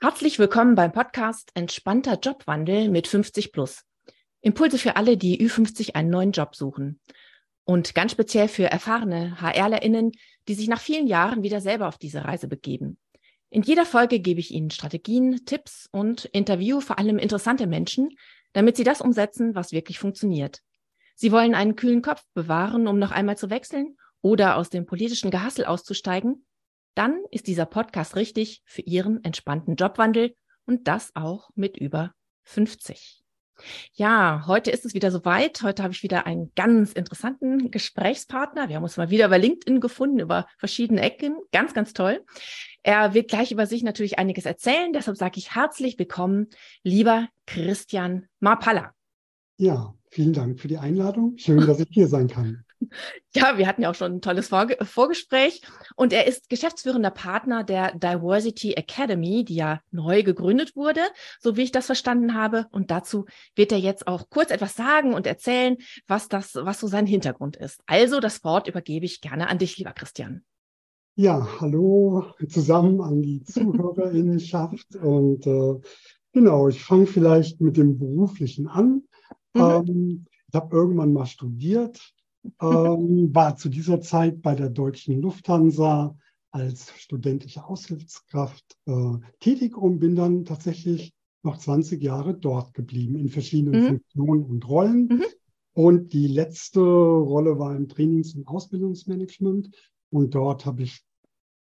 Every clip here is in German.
Herzlich willkommen beim Podcast Entspannter Jobwandel mit 50 Plus. Impulse für alle, die Ü50 einen neuen Job suchen. Und ganz speziell für erfahrene HRlerInnen, die sich nach vielen Jahren wieder selber auf diese Reise begeben. In jeder Folge gebe ich Ihnen Strategien, Tipps und Interview vor allem interessante Menschen, damit Sie das umsetzen, was wirklich funktioniert. Sie wollen einen kühlen Kopf bewahren, um noch einmal zu wechseln oder aus dem politischen Gehassel auszusteigen dann ist dieser Podcast richtig für Ihren entspannten Jobwandel und das auch mit über 50. Ja, heute ist es wieder soweit. Heute habe ich wieder einen ganz interessanten Gesprächspartner. Wir haben uns mal wieder über LinkedIn gefunden, über verschiedene Ecken. Ganz, ganz toll. Er wird gleich über sich natürlich einiges erzählen. Deshalb sage ich herzlich willkommen, lieber Christian Marpalla. Ja, vielen Dank für die Einladung. Schön, dass ich hier sein kann. Ja, wir hatten ja auch schon ein tolles Vorge Vorgespräch. Und er ist geschäftsführender Partner der Diversity Academy, die ja neu gegründet wurde, so wie ich das verstanden habe. Und dazu wird er jetzt auch kurz etwas sagen und erzählen, was das, was so sein Hintergrund ist. Also das Wort übergebe ich gerne an dich, lieber Christian. Ja, hallo zusammen an die Zuhörerinnenschaft. und äh, genau, ich fange vielleicht mit dem Beruflichen an. Mhm. Ähm, ich habe irgendwann mal studiert, ähm, war zu dieser Zeit bei der deutschen Lufthansa als studentische Aushilfskraft äh, tätig und bin dann tatsächlich noch 20 Jahre dort geblieben in verschiedenen mhm. Funktionen und Rollen. Mhm. Und die letzte Rolle war im Trainings- und Ausbildungsmanagement. Und dort habe ich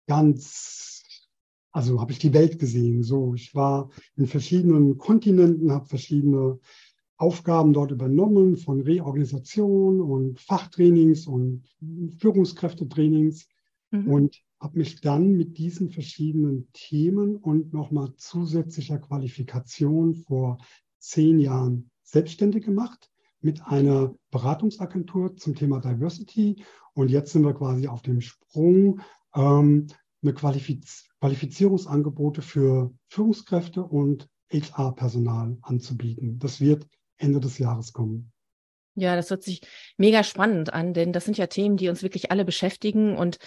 ganz, also habe ich die Welt gesehen. So, ich war in verschiedenen Kontinenten, habe verschiedene Aufgaben dort übernommen von Reorganisation und Fachtrainings und Führungskräftetrainings mhm. und habe mich dann mit diesen verschiedenen Themen und nochmal zusätzlicher Qualifikation vor zehn Jahren selbstständig gemacht mit einer Beratungsagentur zum Thema Diversity. Und jetzt sind wir quasi auf dem Sprung, ähm, eine Qualifiz Qualifizierungsangebote für Führungskräfte und HR-Personal anzubieten. Das wird Ende des Jahres kommen. Ja, das hört sich mega spannend an, denn das sind ja Themen, die uns wirklich alle beschäftigen und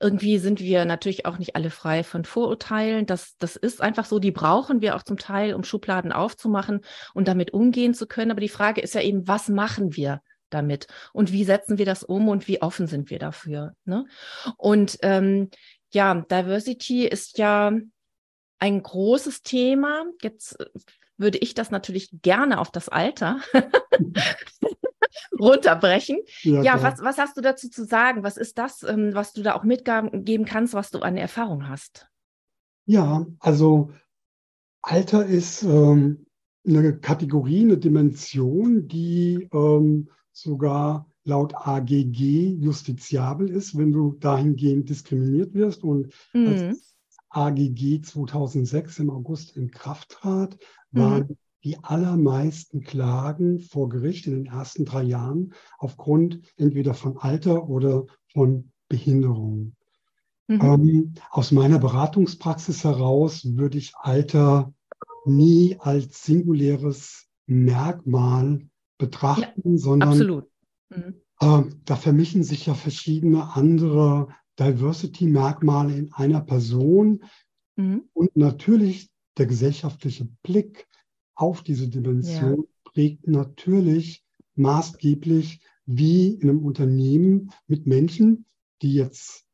irgendwie sind wir natürlich auch nicht alle frei von Vorurteilen. Das, das ist einfach so, die brauchen wir auch zum Teil, um Schubladen aufzumachen und damit umgehen zu können. Aber die Frage ist ja eben, was machen wir damit und wie setzen wir das um und wie offen sind wir dafür? Ne? Und ähm, ja, Diversity ist ja ein großes Thema. Jetzt würde ich das natürlich gerne auf das Alter runterbrechen. Ja, ja was, was hast du dazu zu sagen? Was ist das, ähm, was du da auch mitgeben kannst, was du an Erfahrung hast? Ja, also Alter ist ähm, eine Kategorie, eine Dimension, die ähm, sogar laut AGG justiziabel ist, wenn du dahingehend diskriminiert wirst. Und mhm. als AGG 2006 im August in Kraft trat, waren mhm. die allermeisten Klagen vor Gericht in den ersten drei Jahren aufgrund entweder von Alter oder von Behinderung. Mhm. Ähm, aus meiner Beratungspraxis heraus würde ich Alter nie als singuläres Merkmal betrachten, ja, sondern. Mhm. Äh, da vermischen sich ja verschiedene andere Diversity-Merkmale in einer Person mhm. und natürlich der gesellschaftliche Blick auf diese Dimension ja. prägt natürlich maßgeblich, wie in einem Unternehmen mit Menschen, die jetzt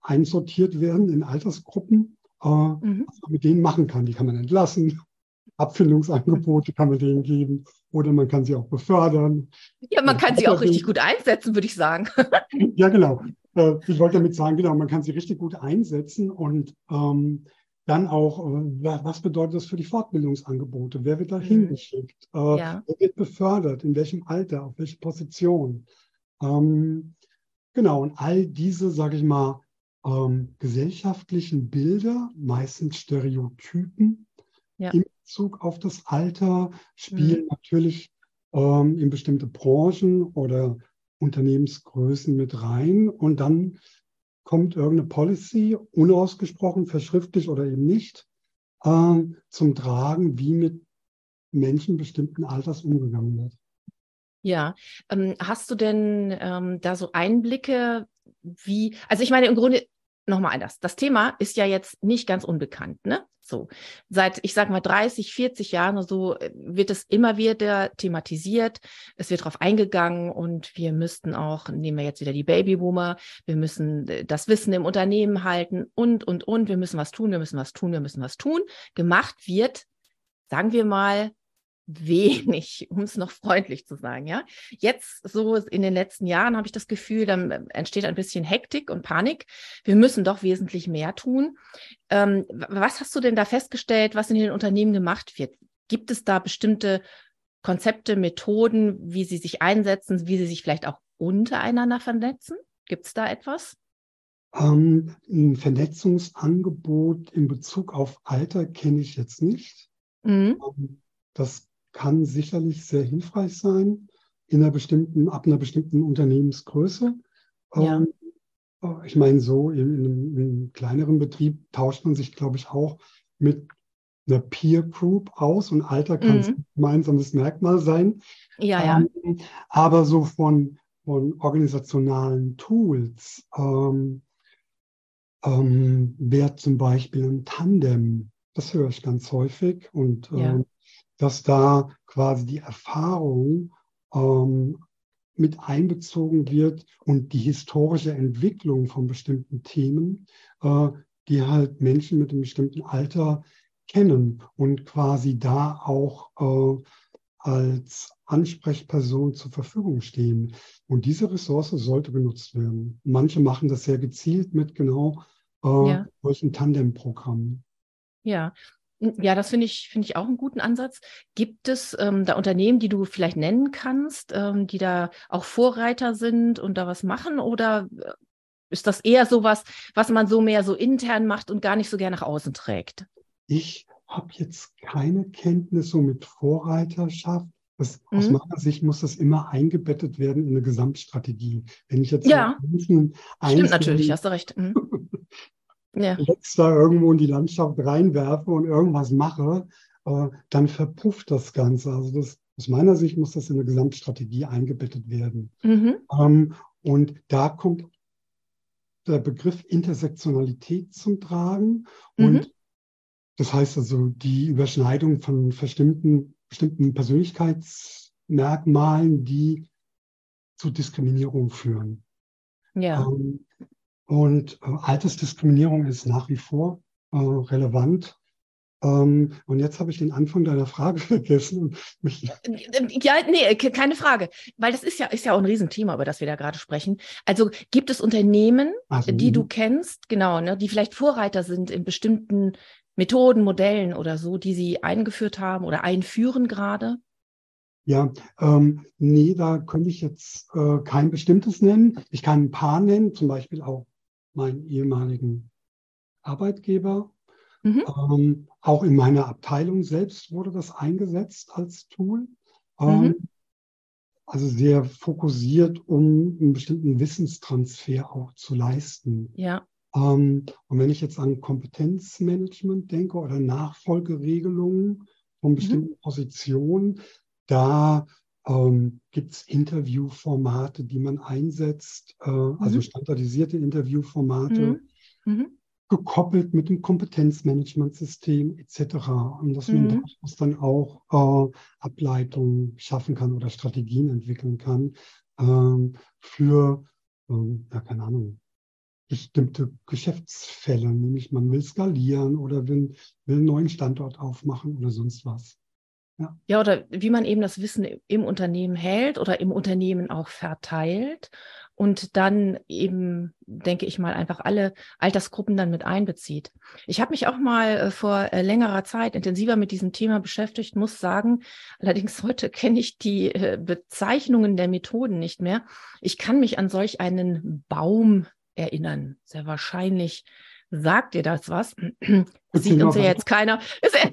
einsortiert werden in Altersgruppen, äh, mhm. was man mit denen machen kann. Die kann man entlassen, Abfindungsangebote kann man denen geben oder man kann sie auch befördern. Ja, man kann sie auch richtig gut einsetzen, würde ich sagen. ja, genau. Äh, ich wollte damit sagen, genau, man kann sie richtig gut einsetzen und ähm, dann auch, äh, was bedeutet das für die Fortbildungsangebote? Wer wird da mhm. hingeschickt? Äh, ja. Wer wird befördert? In welchem Alter? Auf welche Position? Ähm, genau, und all diese, sage ich mal, ähm, gesellschaftlichen Bilder, meistens Stereotypen ja. in Bezug auf das Alter, spielen mhm. natürlich ähm, in bestimmte Branchen oder Unternehmensgrößen mit rein. Und dann kommt irgendeine Policy, unausgesprochen, verschriftlich oder eben nicht, äh, zum Tragen, wie mit Menschen bestimmten Alters umgegangen wird. Ja, ähm, hast du denn ähm, da so Einblicke, wie, also ich meine, im Grunde nochmal anders. Das Thema ist ja jetzt nicht ganz unbekannt, ne? So. Seit, ich sage mal, 30, 40 Jahren oder so äh, wird es immer wieder thematisiert. Es wird darauf eingegangen und wir müssten auch, nehmen wir jetzt wieder die Babyboomer, wir müssen äh, das Wissen im Unternehmen halten und, und, und. Wir müssen was tun, wir müssen was tun, wir müssen was tun. Gemacht wird, sagen wir mal, wenig, um es noch freundlich zu sagen, ja. Jetzt so in den letzten Jahren habe ich das Gefühl, dann entsteht ein bisschen Hektik und Panik. Wir müssen doch wesentlich mehr tun. Ähm, was hast du denn da festgestellt, was in den Unternehmen gemacht wird? Gibt es da bestimmte Konzepte, Methoden, wie sie sich einsetzen, wie sie sich vielleicht auch untereinander vernetzen? Gibt es da etwas? Ähm, ein Vernetzungsangebot in Bezug auf Alter kenne ich jetzt nicht. Mhm. Ähm, das kann sicherlich sehr hilfreich sein in einer bestimmten, ab einer bestimmten Unternehmensgröße. Ja. Ähm, äh, ich meine, so in, in, einem, in, einem, kleineren Betrieb tauscht man sich, glaube ich, auch mit einer Peer Group aus und Alter kann mhm. ein gemeinsames Merkmal sein. Ja, ja. Ähm, aber so von, von organisationalen Tools ähm, ähm, wäre zum Beispiel ein Tandem. Das höre ich ganz häufig und ja. Dass da quasi die Erfahrung ähm, mit einbezogen wird und die historische Entwicklung von bestimmten Themen, äh, die halt Menschen mit einem bestimmten Alter kennen und quasi da auch äh, als Ansprechperson zur Verfügung stehen. Und diese Ressource sollte genutzt werden. Manche machen das sehr gezielt mit genau äh, ja. solchen Tandemprogrammen. Ja, ja, das finde ich, finde ich auch einen guten Ansatz. Gibt es ähm, da Unternehmen, die du vielleicht nennen kannst, ähm, die da auch Vorreiter sind und da was machen? Oder äh, ist das eher sowas, was man so mehr so intern macht und gar nicht so gerne nach außen trägt? Ich habe jetzt keine Kenntnis so mit Vorreiterschaft. Das, mhm. Aus meiner Sicht muss das immer eingebettet werden in eine Gesamtstrategie. Wenn ich jetzt ja, stimmt natürlich, hast du recht. Mhm. ja. jetzt da irgendwo in die Landschaft reinwerfe und irgendwas mache, äh, dann verpufft das Ganze. Also das, aus meiner Sicht muss das in eine Gesamtstrategie eingebettet werden. Mhm. Ähm, und da kommt der Begriff Intersektionalität zum Tragen. Mhm. Und das heißt also die Überschneidung von bestimmten, bestimmten Persönlichkeitsmerkmalen, die zu Diskriminierung führen. Ja. Ähm, und äh, Altersdiskriminierung ist nach wie vor äh, relevant. Ähm, und jetzt habe ich den Anfang deiner Frage vergessen. ja, nee, keine Frage. Weil das ist ja, ist ja auch ein Riesenthema, über das wir da gerade sprechen. Also gibt es Unternehmen, also, die du kennst, genau, ne, die vielleicht Vorreiter sind in bestimmten Methoden, Modellen oder so, die sie eingeführt haben oder einführen gerade? Ja, ähm, nee, da könnte ich jetzt äh, kein bestimmtes nennen. Ich kann ein paar nennen, zum Beispiel auch meinen ehemaligen Arbeitgeber. Mhm. Ähm, auch in meiner Abteilung selbst wurde das eingesetzt als Tool. Ähm, mhm. Also sehr fokussiert, um einen bestimmten Wissenstransfer auch zu leisten. Ja. Ähm, und wenn ich jetzt an Kompetenzmanagement denke oder Nachfolgeregelungen von mhm. bestimmten mhm. Positionen, da ähm, Gibt es Interviewformate, die man einsetzt, äh, also mhm. also standardisierte Interviewformate, mhm. mhm. gekoppelt mit dem Kompetenzmanagementsystem etc. Und dass man mhm. daraus dann auch äh, Ableitungen schaffen kann oder Strategien entwickeln kann ähm, für, ähm, ja, keine Ahnung, bestimmte Geschäftsfälle, nämlich man will skalieren oder will, will einen neuen Standort aufmachen oder sonst was. Ja. ja, oder wie man eben das Wissen im Unternehmen hält oder im Unternehmen auch verteilt und dann eben, denke ich mal, einfach alle Altersgruppen dann mit einbezieht. Ich habe mich auch mal äh, vor äh, längerer Zeit intensiver mit diesem Thema beschäftigt, muss sagen, allerdings heute kenne ich die äh, Bezeichnungen der Methoden nicht mehr. Ich kann mich an solch einen Baum erinnern, sehr wahrscheinlich Sagt dir das was? Sieht uns ja jetzt keiner.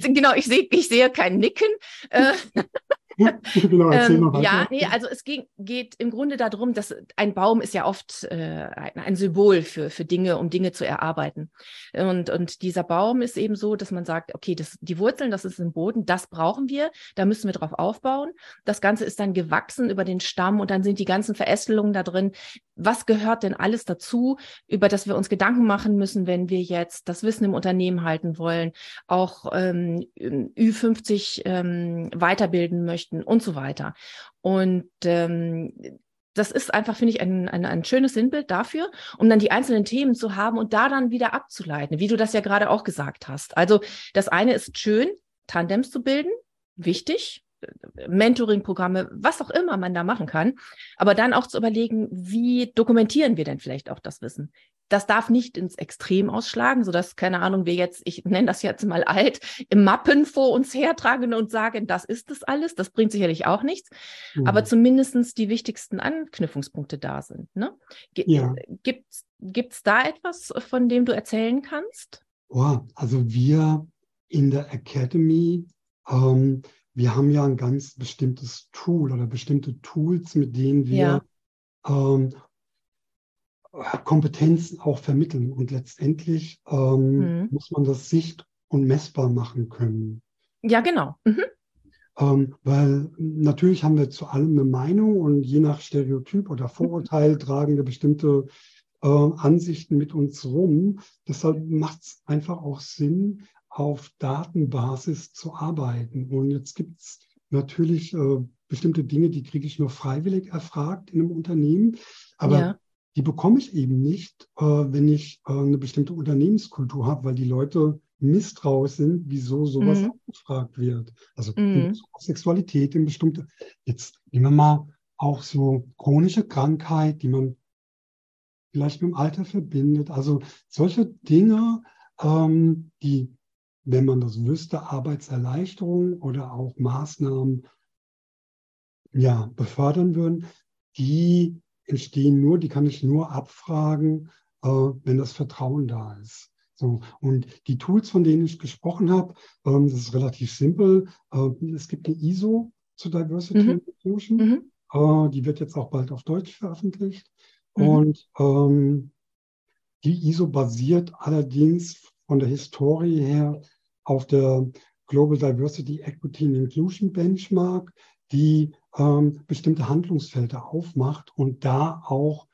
Genau, ich sehe, ich sehe kein Nicken. Genau, erzähl ähm, ja, nee, also es ging, geht im Grunde darum, dass ein Baum ist ja oft äh, ein, ein, Symbol für, für Dinge, um Dinge zu erarbeiten. Und, und dieser Baum ist eben so, dass man sagt, okay, das, die Wurzeln, das ist im Boden, das brauchen wir, da müssen wir drauf aufbauen. Das Ganze ist dann gewachsen über den Stamm und dann sind die ganzen Verästelungen da drin. Was gehört denn alles dazu, über das wir uns Gedanken machen müssen, wenn wir jetzt das Wissen im Unternehmen halten wollen, auch ähm, Ü50 ähm, weiterbilden möchten und so weiter. Und ähm, das ist einfach, finde ich, ein, ein, ein schönes Sinnbild dafür, um dann die einzelnen Themen zu haben und da dann wieder abzuleiten, wie du das ja gerade auch gesagt hast. Also das eine ist schön, Tandems zu bilden, wichtig, Mentoring-Programme, was auch immer man da machen kann. Aber dann auch zu überlegen, wie dokumentieren wir denn vielleicht auch das Wissen? Das darf nicht ins Extrem ausschlagen, sodass, keine Ahnung, wir jetzt, ich nenne das jetzt mal alt, im Mappen vor uns hertragen und sagen, das ist es alles. Das bringt sicherlich auch nichts. Mhm. Aber zumindestens die wichtigsten Anknüpfungspunkte da sind. Ne? G ja. Gibt es da etwas, von dem du erzählen kannst? Oh, also wir in der Academy ähm, wir haben ja ein ganz bestimmtes Tool oder bestimmte Tools, mit denen wir ja. ähm, Kompetenzen auch vermitteln. Und letztendlich ähm, mhm. muss man das sicht- und messbar machen können. Ja, genau. Mhm. Ähm, weil natürlich haben wir zu allem eine Meinung und je nach Stereotyp oder Vorurteil mhm. tragen wir bestimmte äh, Ansichten mit uns rum. Deshalb macht es einfach auch Sinn, auf Datenbasis zu arbeiten. Und jetzt gibt es natürlich äh, bestimmte Dinge, die kriege ich nur freiwillig erfragt in einem Unternehmen. Aber ja. Die bekomme ich eben nicht, äh, wenn ich äh, eine bestimmte Unternehmenskultur habe, weil die Leute misstrauisch sind, wieso sowas mhm. abgefragt wird. Also mhm. Sexualität in bestimmte. Jetzt nehmen wir mal auch so chronische Krankheit, die man vielleicht mit dem Alter verbindet. Also solche Dinge, ähm, die wenn man das wüsste, Arbeitserleichterungen oder auch Maßnahmen ja, befördern würden, die entstehen nur, die kann ich nur abfragen, äh, wenn das Vertrauen da ist. So, und die Tools, von denen ich gesprochen habe, ähm, das ist relativ simpel. Äh, es gibt eine ISO zu Diversity mhm. Inclusion. Mhm. Äh, die wird jetzt auch bald auf Deutsch veröffentlicht. Mhm. Und ähm, die ISO basiert allerdings von der Historie her auf der Global Diversity, Equity and Inclusion Benchmark, die ähm, bestimmte Handlungsfelder aufmacht und da auch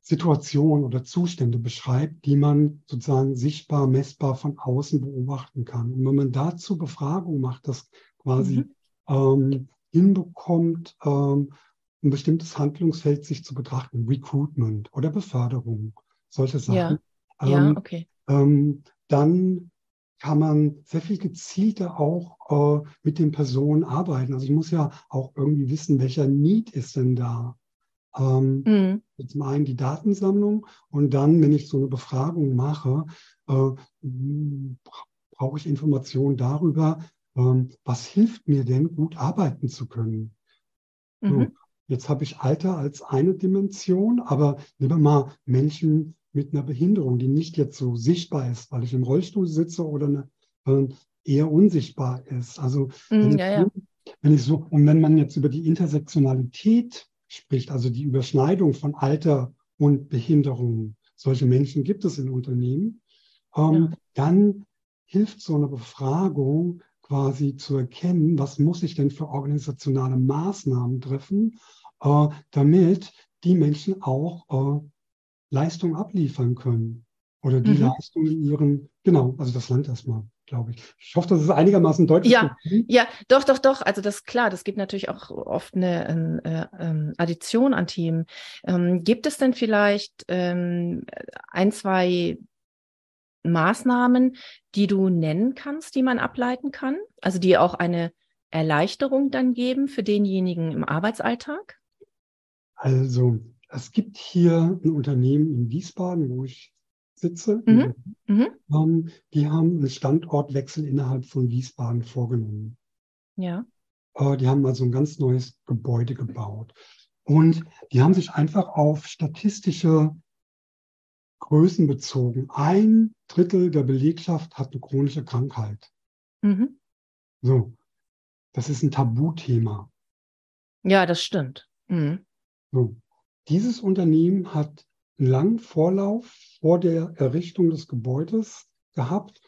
Situationen oder Zustände beschreibt, die man sozusagen sichtbar, messbar von außen beobachten kann. Und wenn man dazu Befragung macht, das quasi mhm. ähm, hinbekommt, ähm, ein bestimmtes Handlungsfeld sich zu betrachten, Recruitment oder Beförderung, solche Sachen, ja, ja ähm, okay. Ähm, dann kann man sehr viel gezielter auch äh, mit den Personen arbeiten. Also ich muss ja auch irgendwie wissen, welcher Need ist denn da. Ähm, mhm. Zum einen die Datensammlung und dann, wenn ich so eine Befragung mache, äh, brauche ich Informationen darüber, äh, was hilft mir denn, gut arbeiten zu können. Mhm. So, jetzt habe ich Alter als eine Dimension, aber nehmen wir mal Menschen mit einer Behinderung, die nicht jetzt so sichtbar ist, weil ich im Rollstuhl sitze oder eine, äh, eher unsichtbar ist. Also mm, wenn, ja, ich, ja. wenn ich so, und wenn man jetzt über die Intersektionalität spricht, also die Überschneidung von Alter und Behinderung, solche Menschen gibt es in Unternehmen, ähm, ja. dann hilft so eine Befragung quasi zu erkennen, was muss ich denn für organisationale Maßnahmen treffen, äh, damit die Menschen auch äh, Leistung abliefern können. Oder die mhm. Leistung in ihren, genau, also das Land erstmal, glaube ich. Ich hoffe, das ist einigermaßen deutlich. Ja, ja, doch, doch, doch. Also das ist klar, das gibt natürlich auch oft eine äh, äh, Addition an Themen. Ähm, gibt es denn vielleicht ähm, ein, zwei Maßnahmen, die du nennen kannst, die man ableiten kann? Also die auch eine Erleichterung dann geben für denjenigen im Arbeitsalltag? Also es gibt hier ein Unternehmen in Wiesbaden, wo ich sitze. Mhm. Mhm. Ähm, die haben einen Standortwechsel innerhalb von Wiesbaden vorgenommen. Ja. Äh, die haben also ein ganz neues Gebäude gebaut. Und die haben sich einfach auf statistische Größen bezogen. Ein Drittel der Belegschaft hat eine chronische Krankheit. Mhm. So, das ist ein Tabuthema. Ja, das stimmt. Mhm. So. Dieses Unternehmen hat einen langen Vorlauf vor der Errichtung des Gebäudes gehabt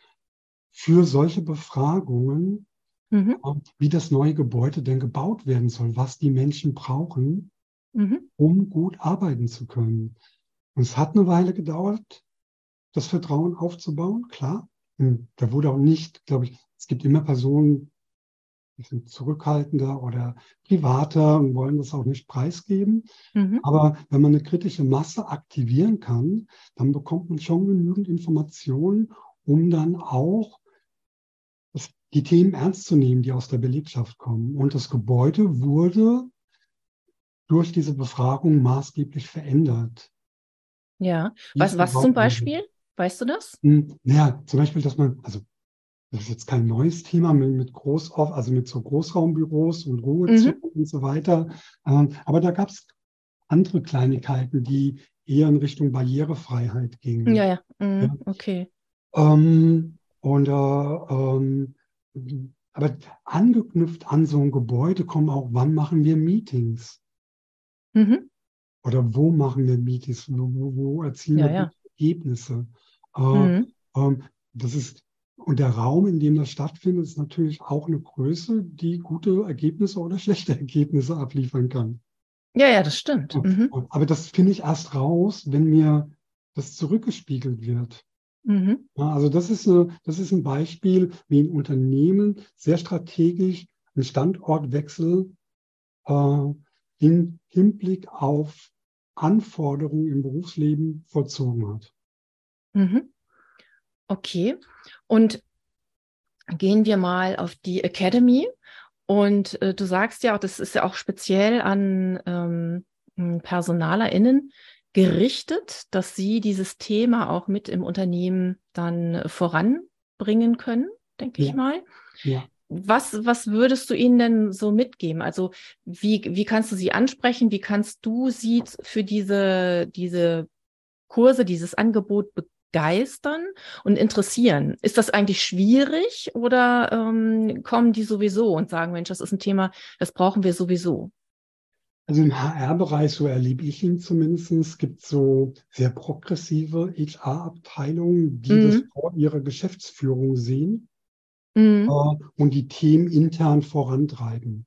für solche Befragungen, mhm. wie das neue Gebäude denn gebaut werden soll, was die Menschen brauchen, mhm. um gut arbeiten zu können. Und es hat eine Weile gedauert, das Vertrauen aufzubauen, klar. Und da wurde auch nicht, glaube ich, es gibt immer Personen, die sind zurückhaltender oder privater und wollen das auch nicht preisgeben. Mhm. Aber wenn man eine kritische Masse aktivieren kann, dann bekommt man schon genügend Informationen, um dann auch die Themen ernst zu nehmen, die aus der Belegschaft kommen. Und das Gebäude wurde durch diese Befragung maßgeblich verändert. Ja, was, was zum Beispiel? Weißt du das? Hm, naja, zum Beispiel, dass man, also das ist jetzt kein neues Thema mit, mit Groß, also mit so Großraumbüros und Ruhezonen mhm. und so weiter. Ähm, aber da gab es andere Kleinigkeiten, die eher in Richtung Barrierefreiheit gingen. Ja, ja, mhm. ja. okay. Ähm, und äh, ähm, aber angeknüpft an so ein Gebäude kommen auch, wann machen wir Meetings? Mhm. Oder wo machen wir Meetings? Wo, wo erzielen ja, wir ja. Ergebnisse? Äh, mhm. ähm, das ist, und der Raum, in dem das stattfindet, ist natürlich auch eine Größe, die gute Ergebnisse oder schlechte Ergebnisse abliefern kann. Ja, ja, das stimmt. Mhm. Aber das finde ich erst raus, wenn mir das zurückgespiegelt wird. Mhm. Ja, also das ist, eine, das ist ein Beispiel, wie ein Unternehmen sehr strategisch einen Standortwechsel äh, im Hinblick auf Anforderungen im Berufsleben vollzogen hat. Mhm. Okay. Und gehen wir mal auf die Academy. Und äh, du sagst ja auch, das ist ja auch speziell an ähm, PersonalerInnen gerichtet, dass sie dieses Thema auch mit im Unternehmen dann voranbringen können, denke ja. ich mal. Ja. Was, was würdest du ihnen denn so mitgeben? Also wie, wie kannst du sie ansprechen? Wie kannst du sie für diese, diese Kurse, dieses Angebot begeistern und interessieren? Ist das eigentlich schwierig oder ähm, kommen die sowieso und sagen, Mensch, das ist ein Thema, das brauchen wir sowieso? Also im HR-Bereich, so erlebe ich ihn zumindest, gibt so sehr progressive HR-Abteilungen, die mhm. das vor ihrer Geschäftsführung sehen mhm. äh, und die Themen intern vorantreiben.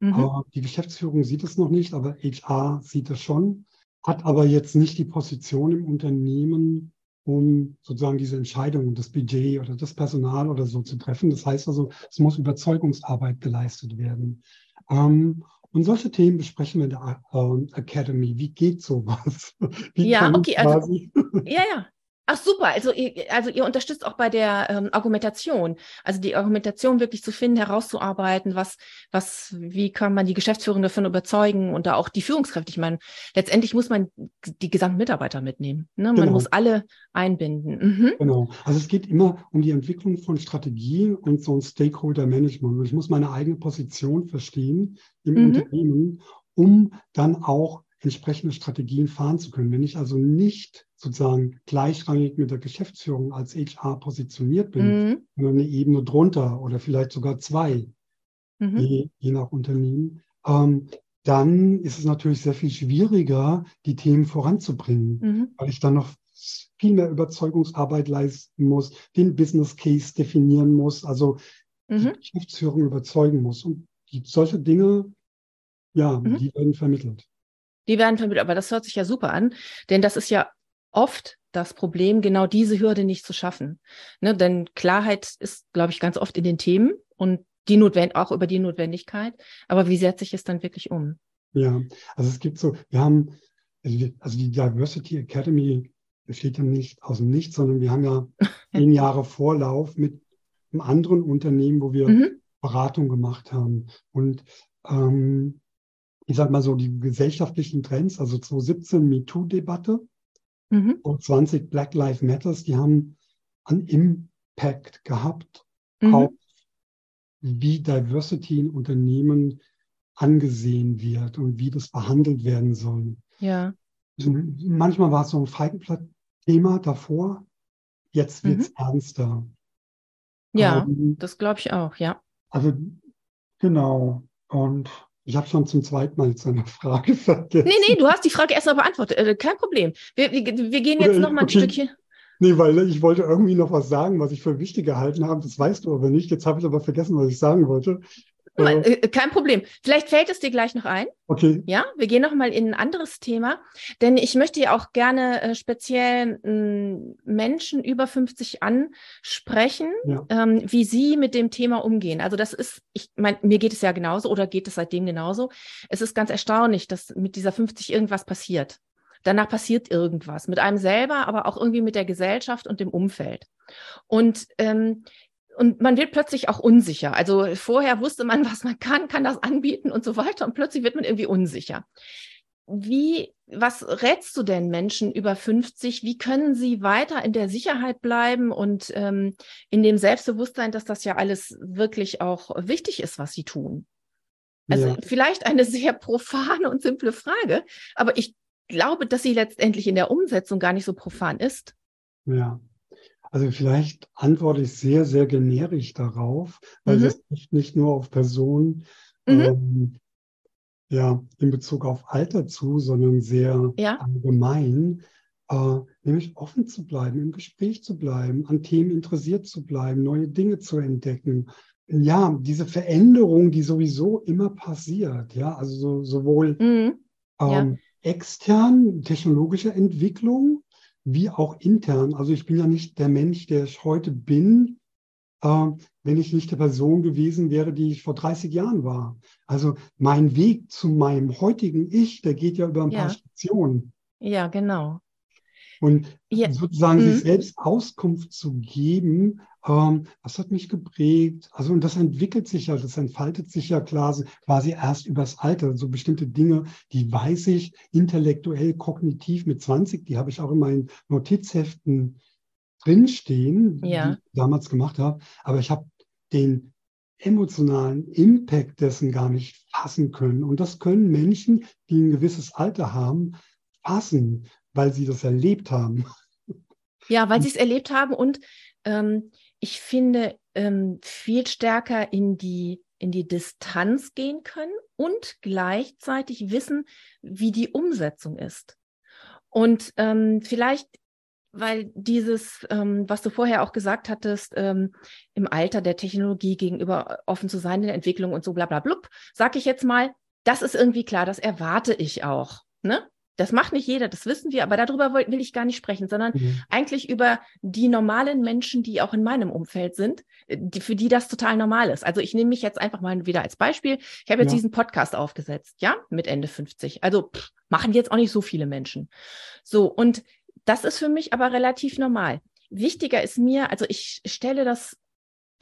Mhm. Äh, die Geschäftsführung sieht es noch nicht, aber HR sieht es schon, hat aber jetzt nicht die Position im Unternehmen, um sozusagen diese Entscheidung, das Budget oder das Personal oder so zu treffen. Das heißt also, es muss Überzeugungsarbeit geleistet werden. Ähm, und solche Themen besprechen wir in der äh, Academy. Wie geht sowas? Wie ja, okay, also, ja, ja. Ach super, also ihr, also ihr unterstützt auch bei der ähm, Argumentation, also die Argumentation wirklich zu finden, herauszuarbeiten, was, was, wie kann man die Geschäftsführung davon überzeugen und da auch die Führungskräfte. Ich meine, letztendlich muss man die gesamten Mitarbeiter mitnehmen. Ne? Man genau. muss alle einbinden. Mhm. Genau. Also es geht immer um die Entwicklung von Strategien und so ein Stakeholder-Management. Und ich muss meine eigene Position verstehen im mhm. Unternehmen, um dann auch entsprechende Strategien fahren zu können. Wenn ich also nicht sozusagen gleichrangig mit der Geschäftsführung als HR positioniert bin, mhm. sondern eine Ebene drunter oder vielleicht sogar zwei, mhm. je, je, nach Unternehmen, ähm, dann ist es natürlich sehr viel schwieriger, die Themen voranzubringen, mhm. weil ich dann noch viel mehr Überzeugungsarbeit leisten muss, den Business Case definieren muss, also die mhm. Geschäftsführung überzeugen muss. Und die, solche Dinge, ja, mhm. die werden vermittelt. Die werden vermittelt, aber das hört sich ja super an, denn das ist ja oft das Problem, genau diese Hürde nicht zu schaffen. Ne, denn Klarheit ist, glaube ich, ganz oft in den Themen und die Notwend auch über die Notwendigkeit. Aber wie setze ich es dann wirklich um? Ja, also es gibt so, wir haben, also die Diversity Academy besteht ja nicht aus dem Nichts, sondern wir haben ja zehn Jahre Vorlauf mit einem anderen Unternehmen, wo wir mhm. Beratung gemacht haben. Und ähm, ich sag mal so, die gesellschaftlichen Trends, also 2017 MeToo-Debatte mhm. und 20 Black Lives Matters, die haben einen Impact gehabt mhm. auf wie Diversity in Unternehmen angesehen wird und wie das behandelt werden soll. Ja. Also manchmal war es so ein Feigenblatt-Thema davor, jetzt wird es mhm. ernster. Ja, ähm, das glaube ich auch, ja. Also genau. Und Ich habe schon zum zweiten Mal jetzt eine Frage vergessen. Nee, nee, du hast die Frage erst mal beantwortet. Äh, kein Problem. Wir, wir, wir gehen jetzt noch mal ein okay. Stückchen. Nee, weil ich wollte irgendwie noch was sagen, was ich für wichtig gehalten habe. Das weißt du aber nicht. Jetzt habe ich aber vergessen, was ich sagen wollte. Äh, kein Problem. Vielleicht fällt es dir gleich noch ein. Okay. Ja, wir gehen noch mal in ein anderes Thema, denn ich möchte ja auch gerne äh, speziell äh, Menschen über 50 ansprechen, ja. ähm, wie sie mit dem Thema umgehen. Also das ist, ich meine, mir geht es ja genauso oder geht es seitdem genauso. Es ist ganz erstaunlich, dass mit dieser 50 irgendwas passiert. Danach passiert irgendwas mit einem selber, aber auch irgendwie mit der Gesellschaft und dem Umfeld. Und ähm, und man wird plötzlich auch unsicher. Also vorher wusste man, was man kann, kann das anbieten und so weiter. Und plötzlich wird man irgendwie unsicher. Wie, was rätst du denn Menschen über 50? Wie können sie weiter in der Sicherheit bleiben und ähm, in dem Selbstbewusstsein, dass das ja alles wirklich auch wichtig ist, was sie tun? Also ja. vielleicht eine sehr profane und simple Frage, aber ich glaube, dass sie letztendlich in der Umsetzung gar nicht so profan ist. Ja. Also vielleicht antworte ich sehr, sehr generisch darauf, weil mhm. das nicht, nicht nur auf Personen mhm. ähm, ja, in Bezug auf Alter zu, sondern sehr ja. allgemein, äh, nämlich offen zu bleiben, im Gespräch zu bleiben, an Themen interessiert zu bleiben, neue Dinge zu entdecken. Ja, diese Veränderung, die sowieso immer passiert, ja, also so, sowohl mhm. ja. ähm, extern technologische Entwicklung, wie auch intern. Also ich bin ja nicht der Mensch, der ich heute bin, äh, wenn ich nicht der Person gewesen wäre, die ich vor 30 Jahren war. Also mein Weg zu meinem heutigen Ich, der geht ja über ein ja. paar Stationen. Ja, genau. Und ja. sozusagen mhm. sich selbst Auskunft zu geben, ähm, was hat mich geprägt? Also, und das entwickelt sich ja, das entfaltet sich ja quasi, quasi erst übers Alter. So bestimmte Dinge, die weiß ich intellektuell, kognitiv mit 20, die habe ich auch in meinen Notizheften drinstehen, ja. die ich damals gemacht habe. Aber ich habe den emotionalen Impact dessen gar nicht fassen können. Und das können Menschen, die ein gewisses Alter haben, fassen weil sie das erlebt haben. Ja, weil sie es erlebt haben und ähm, ich finde, ähm, viel stärker in die, in die Distanz gehen können und gleichzeitig wissen, wie die Umsetzung ist. Und ähm, vielleicht, weil dieses, ähm, was du vorher auch gesagt hattest, ähm, im Alter der Technologie gegenüber offen zu sein in der Entwicklung und so bla bla blub, sage ich jetzt mal, das ist irgendwie klar, das erwarte ich auch. Ne? Das macht nicht jeder, das wissen wir, aber darüber will ich gar nicht sprechen, sondern mhm. eigentlich über die normalen Menschen, die auch in meinem Umfeld sind, die, für die das total normal ist. Also ich nehme mich jetzt einfach mal wieder als Beispiel. Ich habe jetzt ja. diesen Podcast aufgesetzt, ja, mit Ende 50. Also pff, machen jetzt auch nicht so viele Menschen. So, und das ist für mich aber relativ normal. Wichtiger ist mir, also ich stelle das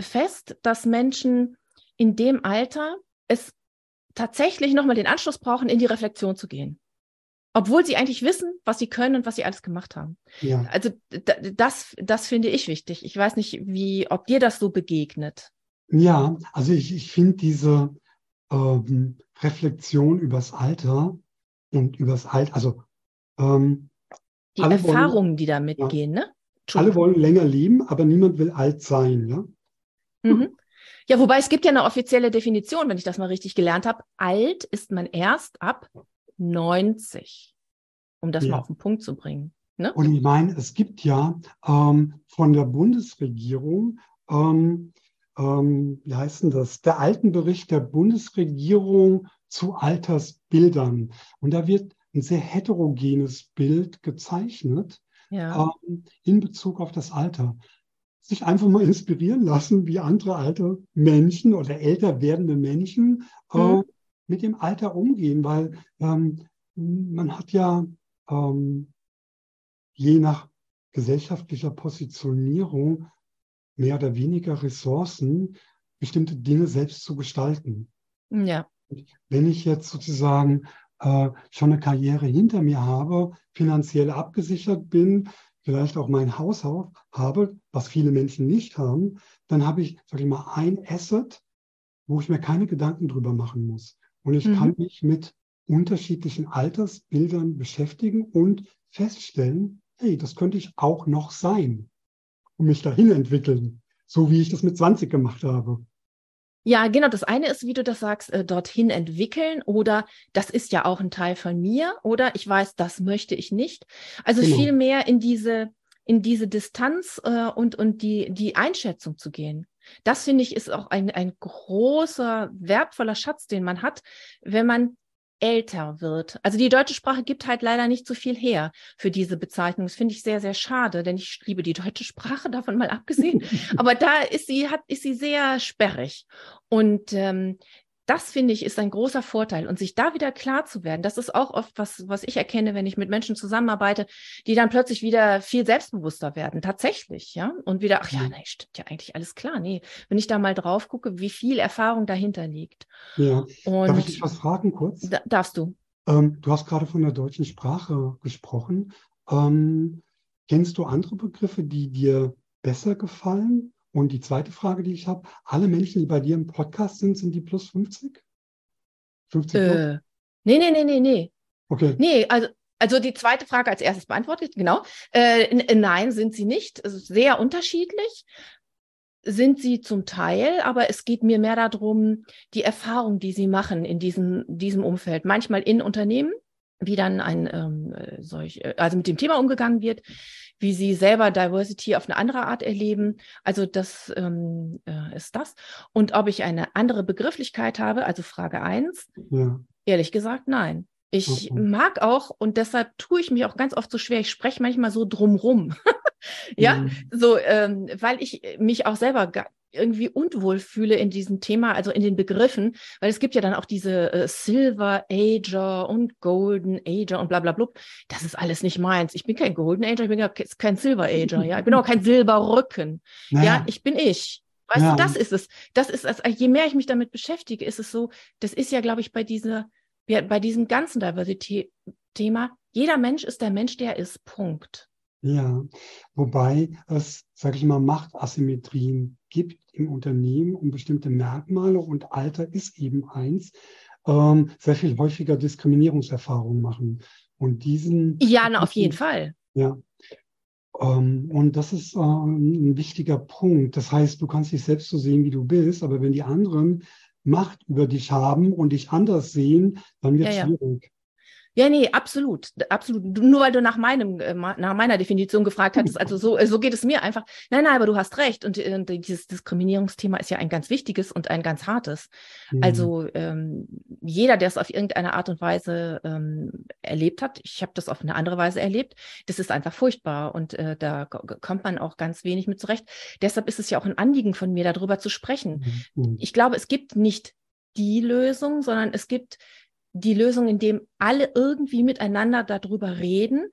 fest, dass Menschen in dem Alter es tatsächlich nochmal den Anschluss brauchen, in die Reflexion zu gehen obwohl sie eigentlich wissen, was sie können und was sie alles gemacht haben. Ja. Also das, das finde ich wichtig. Ich weiß nicht, wie, ob dir das so begegnet. Ja, also ich, ich finde diese ähm, Reflexion übers Alter und übers Alter, also ähm, die Erfahrungen, wollen, die da mitgehen, ja, ne? Alle wollen länger leben, aber niemand will alt sein, ja? Mhm. Ja, wobei es gibt ja eine offizielle Definition, wenn ich das mal richtig gelernt habe. Alt ist man erst ab 90, um das ja. mal auf den Punkt zu bringen. Ne? Und ich meine, es gibt ja ähm, von der Bundesregierung, ähm, ähm, wie heißt denn das, der alten Bericht der Bundesregierung zu Altersbildern. Und da wird ein sehr heterogenes Bild gezeichnet ja. ähm, in Bezug auf das Alter. Sich einfach mal inspirieren lassen, wie andere alte Menschen oder älter werdende Menschen äh, mhm mit dem Alter umgehen, weil ähm, man hat ja ähm, je nach gesellschaftlicher Positionierung mehr oder weniger Ressourcen, bestimmte Dinge selbst zu gestalten. Ja. Wenn ich jetzt sozusagen äh, schon eine Karriere hinter mir habe, finanziell abgesichert bin, vielleicht auch mein Haus habe, was viele Menschen nicht haben, dann habe ich, sage ich mal, ein Asset, wo ich mir keine Gedanken drüber machen muss. Und ich mhm. kann mich mit unterschiedlichen Altersbildern beschäftigen und feststellen, hey, das könnte ich auch noch sein und mich dahin entwickeln, so wie ich das mit 20 gemacht habe. Ja, genau. Das eine ist, wie du das sagst, äh, dorthin entwickeln oder das ist ja auch ein Teil von mir oder ich weiß, das möchte ich nicht. Also genau. viel mehr in diese, in diese Distanz äh, und, und die, die Einschätzung zu gehen. Das finde ich ist auch ein, ein großer, wertvoller Schatz, den man hat, wenn man älter wird. Also die deutsche Sprache gibt halt leider nicht so viel her für diese Bezeichnung. Das finde ich sehr, sehr schade, denn ich liebe die deutsche Sprache, davon mal abgesehen. Aber da ist sie, hat, ist sie sehr sperrig. Und ähm, das finde ich ist ein großer Vorteil und sich da wieder klar zu werden. Das ist auch oft was, was ich erkenne, wenn ich mit Menschen zusammenarbeite, die dann plötzlich wieder viel selbstbewusster werden. Tatsächlich, ja. Und wieder, ach ja, mhm. nein, stimmt ja eigentlich alles klar. Nee, wenn ich da mal drauf gucke, wie viel Erfahrung dahinter liegt. Ja. Und Darf ich dich was fragen kurz? Da, darfst du. Ähm, du hast gerade von der deutschen Sprache gesprochen. Ähm, kennst du andere Begriffe, die dir besser gefallen? Und die zweite Frage, die ich habe, alle Menschen, die bei dir im Podcast sind, sind die plus 50? 50 äh, nee, nee, nee, nee, nee. Okay. Nee, also, also die zweite Frage als erstes beantwortet, genau. Äh, nein, sind sie nicht. Sehr unterschiedlich sind sie zum Teil, aber es geht mir mehr darum, die Erfahrung, die sie machen in diesem, diesem Umfeld. Manchmal in Unternehmen, wie dann ein ähm, solch, äh, also mit dem Thema umgegangen wird, wie sie selber Diversity auf eine andere Art erleben. Also das ähm, äh, ist das. Und ob ich eine andere Begrifflichkeit habe, also Frage eins, ja. ehrlich gesagt, nein. Ich okay. mag auch und deshalb tue ich mich auch ganz oft so schwer. Ich spreche manchmal so drumrum. ja, mhm. so, ähm, weil ich mich auch selber irgendwie unwohl fühle in diesem Thema, also in den Begriffen, weil es gibt ja dann auch diese äh, Silver Ager und Golden Ager und bla bla bla. Das ist alles nicht meins. Ich bin kein Golden Ager, ich bin kein Silver Ager, ja. Ich bin auch kein Silberrücken. Naja. Ja, ich bin ich. Weißt ja. du, das ist es. Das ist es. Je mehr ich mich damit beschäftige, ist es so, das ist ja, glaube ich, bei dieser, bei diesem ganzen Diversity-Thema, jeder Mensch ist der Mensch, der ist. Punkt. Ja, wobei es, sage ich mal, Machtasymmetrien gibt im Unternehmen und bestimmte Merkmale und Alter ist eben eins, ähm, sehr viel häufiger Diskriminierungserfahrungen machen. Und diesen. Ja, na, auf jeden Fall. Ja. Ähm, und das ist äh, ein wichtiger Punkt. Das heißt, du kannst dich selbst so sehen, wie du bist, aber wenn die anderen Macht über dich haben und dich anders sehen, dann wird es ja, ja. schwierig. Ja, nee, absolut, absolut. Nur weil du nach meinem, äh, nach meiner Definition gefragt hattest, also so, so geht es mir einfach. Nein, nein, aber du hast recht. Und äh, dieses Diskriminierungsthema ist ja ein ganz wichtiges und ein ganz hartes. Mhm. Also ähm, jeder, der es auf irgendeine Art und Weise ähm, erlebt hat, ich habe das auf eine andere Weise erlebt, das ist einfach furchtbar und äh, da kommt man auch ganz wenig mit zurecht. Deshalb ist es ja auch ein Anliegen von mir, darüber zu sprechen. Mhm. Ich glaube, es gibt nicht die Lösung, sondern es gibt die Lösung, indem alle irgendwie miteinander darüber reden,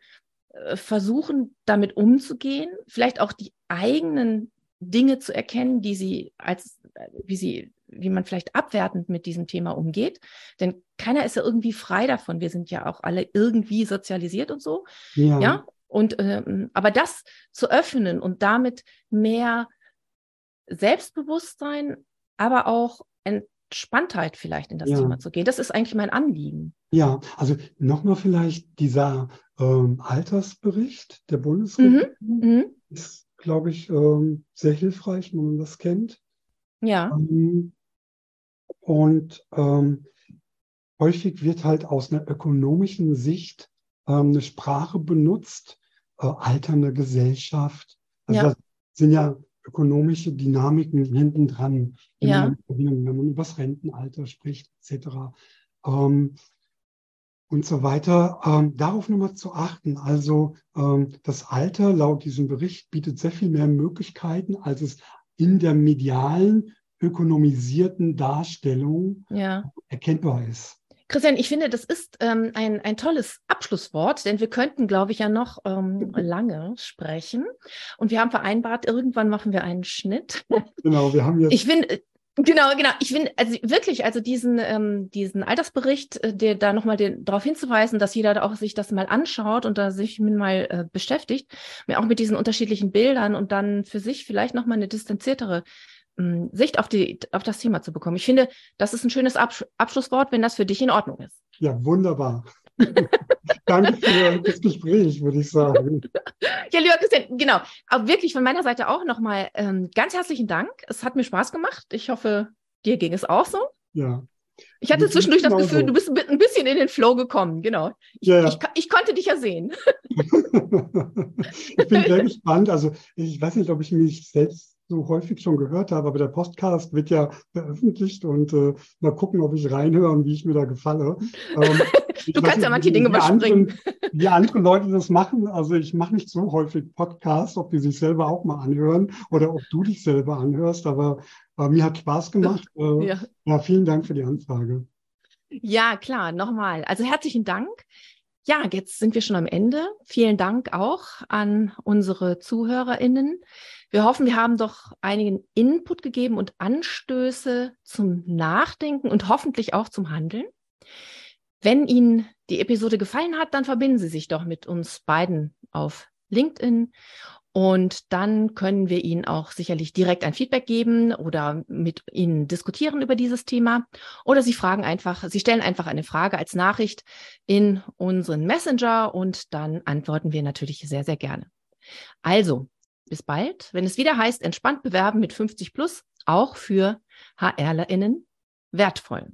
äh, versuchen, damit umzugehen, vielleicht auch die eigenen Dinge zu erkennen, die sie als, äh, wie sie, wie man vielleicht abwertend mit diesem Thema umgeht. Denn keiner ist ja irgendwie frei davon. Wir sind ja auch alle irgendwie sozialisiert und so. Ja. ja? Und ähm, aber das zu öffnen und damit mehr Selbstbewusstsein, aber auch Entspanntheit vielleicht in das ja. Thema zu gehen. Das ist eigentlich mein Anliegen. Ja, also nochmal vielleicht dieser ähm, Altersbericht der Bundesregierung mhm. mhm. ist, glaube ich, ähm, sehr hilfreich, wenn man das kennt. Ja. Ähm, und ähm, häufig wird halt aus einer ökonomischen Sicht ähm, eine Sprache benutzt, äh, alternde Gesellschaft. Also ja. das sind ja ökonomische Dynamiken hinten dran, wenn, ja. man, wenn man über das Rentenalter spricht, etc. Ähm, und so weiter. Ähm, darauf nochmal zu achten. Also ähm, das Alter laut diesem Bericht bietet sehr viel mehr Möglichkeiten, als es in der medialen, ökonomisierten Darstellung ja. erkennbar ist. Christian, ich finde, das ist ähm, ein, ein tolles Abschlusswort, denn wir könnten, glaube ich, ja noch ähm, lange sprechen. Und wir haben vereinbart, irgendwann machen wir einen Schnitt. Genau, wir haben jetzt. Ich finde, Genau, genau. Ich finde, also wirklich, also diesen, ähm, diesen Altersbericht, äh, der da nochmal darauf hinzuweisen, dass jeder auch sich das mal anschaut und da sich mal äh, beschäftigt, mir auch mit diesen unterschiedlichen Bildern und dann für sich vielleicht nochmal eine distanziertere Sicht auf, die, auf das Thema zu bekommen. Ich finde, das ist ein schönes Absch Abschlusswort, wenn das für dich in Ordnung ist. Ja, wunderbar. Danke für das Gespräch, würde ich sagen. Ja, lieber Christian, genau. Aber wirklich von meiner Seite auch nochmal ähm, ganz herzlichen Dank. Es hat mir Spaß gemacht. Ich hoffe, Dir ging es auch so? Ja. Ich hatte zwischendurch das Gefühl, so. du bist ein bisschen in den Flow gekommen, genau. Ich, ja, ja. ich, ich konnte dich ja sehen. ich bin sehr gespannt. Also ich weiß nicht, ob ich mich selbst so häufig schon gehört habe, aber der Podcast wird ja veröffentlicht und äh, mal gucken, ob ich reinhöre und wie ich mir da gefalle. Ähm, du kannst ja manche Dinge überspringen. Anderen, wie andere Leute das machen. Also ich mache nicht so häufig Podcasts, ob die sich selber auch mal anhören oder ob du dich selber anhörst, aber äh, mir hat Spaß gemacht. Äh, ja. ja, vielen Dank für die Anfrage. Ja, klar, nochmal. Also herzlichen Dank. Ja, jetzt sind wir schon am Ende. Vielen Dank auch an unsere ZuhörerInnen. Wir hoffen, wir haben doch einigen Input gegeben und Anstöße zum Nachdenken und hoffentlich auch zum Handeln. Wenn Ihnen die Episode gefallen hat, dann verbinden Sie sich doch mit uns beiden auf LinkedIn und dann können wir Ihnen auch sicherlich direkt ein Feedback geben oder mit Ihnen diskutieren über dieses Thema. Oder Sie fragen einfach, Sie stellen einfach eine Frage als Nachricht in unseren Messenger und dann antworten wir natürlich sehr, sehr gerne. Also, bis bald, wenn es wieder heißt, entspannt bewerben mit 50 plus, auch für HRlerInnen wertvoll.